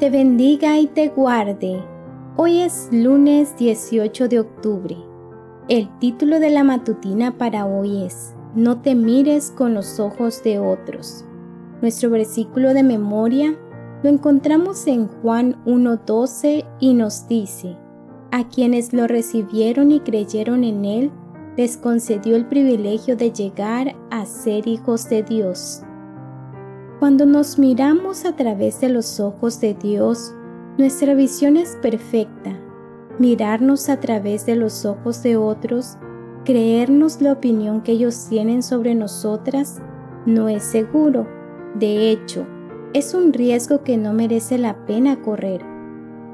te bendiga y te guarde. Hoy es lunes 18 de octubre. El título de la matutina para hoy es No te mires con los ojos de otros. Nuestro versículo de memoria lo encontramos en Juan 1.12 y nos dice, a quienes lo recibieron y creyeron en él, les concedió el privilegio de llegar a ser hijos de Dios. Cuando nos miramos a través de los ojos de Dios, nuestra visión es perfecta. Mirarnos a través de los ojos de otros, creernos la opinión que ellos tienen sobre nosotras, no es seguro. De hecho, es un riesgo que no merece la pena correr.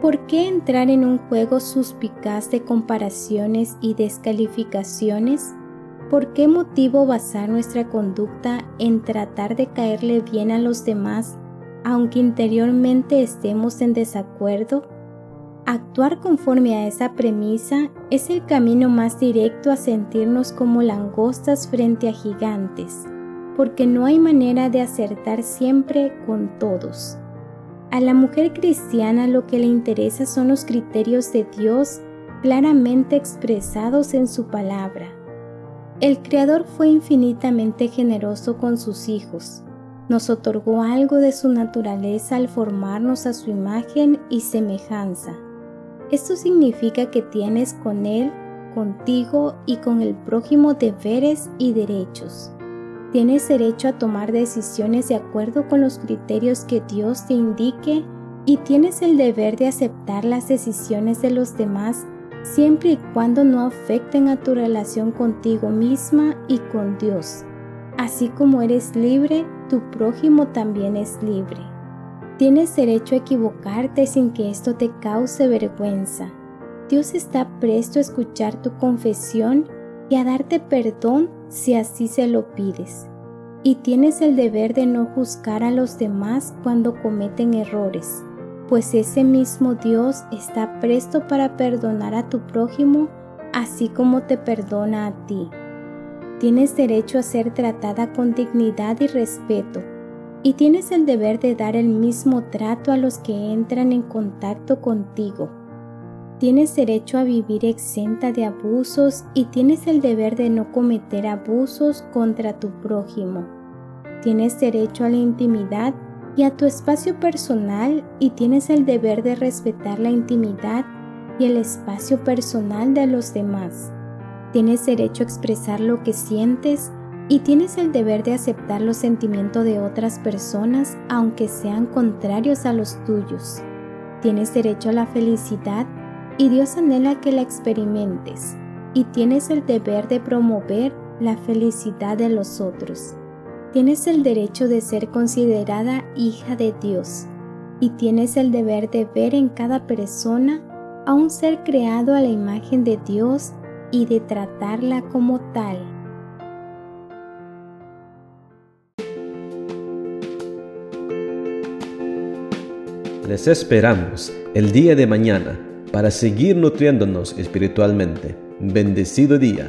¿Por qué entrar en un juego suspicaz de comparaciones y descalificaciones? ¿Por qué motivo basar nuestra conducta en tratar de caerle bien a los demás, aunque interiormente estemos en desacuerdo? Actuar conforme a esa premisa es el camino más directo a sentirnos como langostas frente a gigantes porque no hay manera de acertar siempre con todos. A la mujer cristiana lo que le interesa son los criterios de Dios claramente expresados en su palabra. El Creador fue infinitamente generoso con sus hijos. Nos otorgó algo de su naturaleza al formarnos a su imagen y semejanza. Esto significa que tienes con Él, contigo y con el prójimo deberes y derechos. Tienes derecho a tomar decisiones de acuerdo con los criterios que Dios te indique y tienes el deber de aceptar las decisiones de los demás siempre y cuando no afecten a tu relación contigo misma y con Dios. Así como eres libre, tu prójimo también es libre. Tienes derecho a equivocarte sin que esto te cause vergüenza. Dios está presto a escuchar tu confesión y a darte perdón si así se lo pides. Y tienes el deber de no juzgar a los demás cuando cometen errores, pues ese mismo Dios está presto para perdonar a tu prójimo así como te perdona a ti. Tienes derecho a ser tratada con dignidad y respeto, y tienes el deber de dar el mismo trato a los que entran en contacto contigo Tienes derecho a vivir exenta de abusos y tienes el deber de no cometer abusos contra tu prójimo. Tienes derecho a la intimidad y a tu espacio personal y tienes el deber de respetar la intimidad y el espacio personal de los demás. Tienes derecho a expresar lo que sientes y tienes el deber de aceptar los sentimientos de otras personas aunque sean contrarios a los tuyos. Tienes derecho a la felicidad y Dios anhela que la experimentes y tienes el deber de promover la felicidad de los otros. Tienes el derecho de ser considerada hija de Dios y tienes el deber de ver en cada persona a un ser creado a la imagen de Dios y de tratarla como tal. Les esperamos el día de mañana para seguir nutriéndonos espiritualmente. Bendecido día.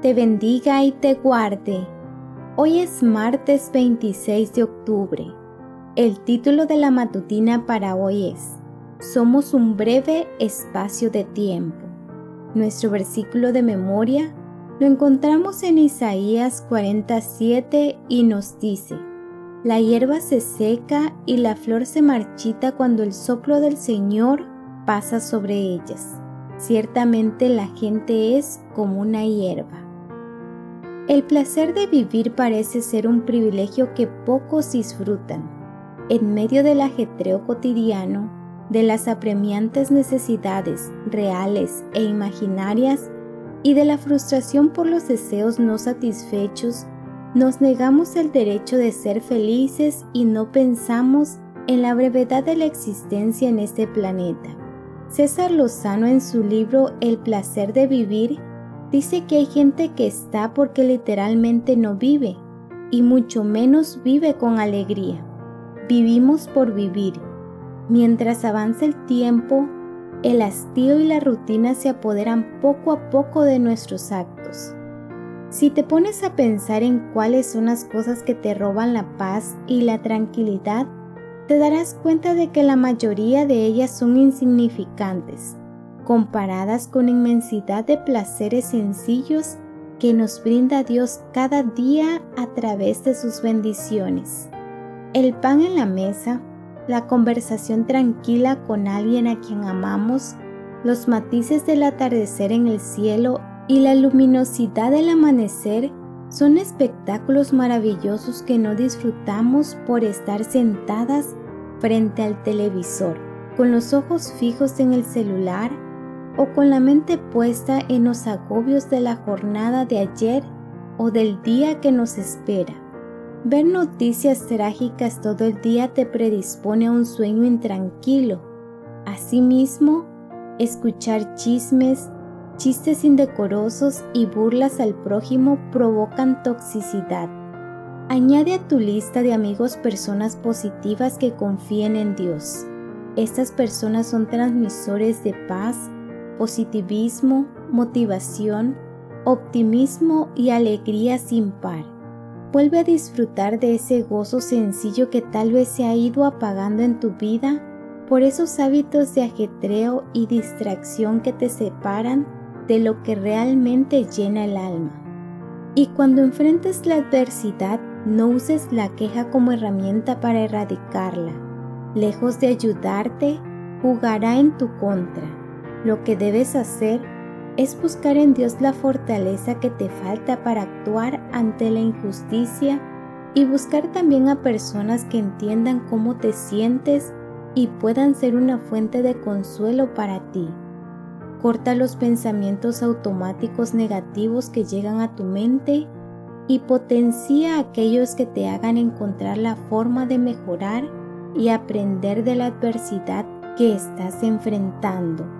te bendiga y te guarde. Hoy es martes 26 de octubre. El título de la matutina para hoy es Somos un breve espacio de tiempo. Nuestro versículo de memoria Lo encontramos en Isaías 47 y nos dice, La hierba se seca y la flor se marchita cuando el soplo del Señor pasa sobre ellas. Ciertamente la gente es como una hierba. El placer de vivir parece ser un privilegio que pocos disfrutan. En medio del ajetreo cotidiano, de las apremiantes necesidades reales e imaginarias, y de la frustración por los deseos no satisfechos, nos negamos el derecho de ser felices y no pensamos en la brevedad de la existencia en este planeta. César Lozano en su libro El placer de vivir dice que hay gente que está porque literalmente no vive y mucho menos vive con alegría. Vivimos por vivir. Mientras avanza el tiempo, el hastío y la rutina se apoderan poco a poco de nuestros actos. Si te pones a pensar en cuáles son las cosas que te roban la paz y la tranquilidad, te darás cuenta de que la mayoría de ellas son insignificantes, comparadas con inmensidad de placeres sencillos que nos brinda Dios cada día a través de sus bendiciones. El pan en la mesa, la conversación tranquila con alguien a quien amamos, los matices del atardecer en el cielo y la luminosidad del amanecer son espectáculos maravillosos que no disfrutamos por estar sentadas frente al televisor, con los ojos fijos en el celular o con la mente puesta en los agobios de la jornada de ayer o del día que nos espera. Ver noticias trágicas todo el día te predispone a un sueño intranquilo. Asimismo, escuchar chismes, chistes indecorosos y burlas al prójimo provocan toxicidad. Añade a tu lista de amigos personas positivas que confíen en Dios. Estas personas son transmisores de paz, positivismo, motivación, optimismo y alegría sin par. Vuelve a disfrutar de ese gozo sencillo que tal vez se ha ido apagando en tu vida por esos hábitos de ajetreo y distracción que te separan de lo que realmente llena el alma. Y cuando enfrentes la adversidad, no uses la queja como herramienta para erradicarla. Lejos de ayudarte, jugará en tu contra. Lo que debes hacer es buscar en Dios la fortaleza que te falta para actuar ante la injusticia y buscar también a personas que entiendan cómo te sientes y puedan ser una fuente de consuelo para ti. Corta los pensamientos automáticos negativos que llegan a tu mente y potencia aquellos que te hagan encontrar la forma de mejorar y aprender de la adversidad que estás enfrentando.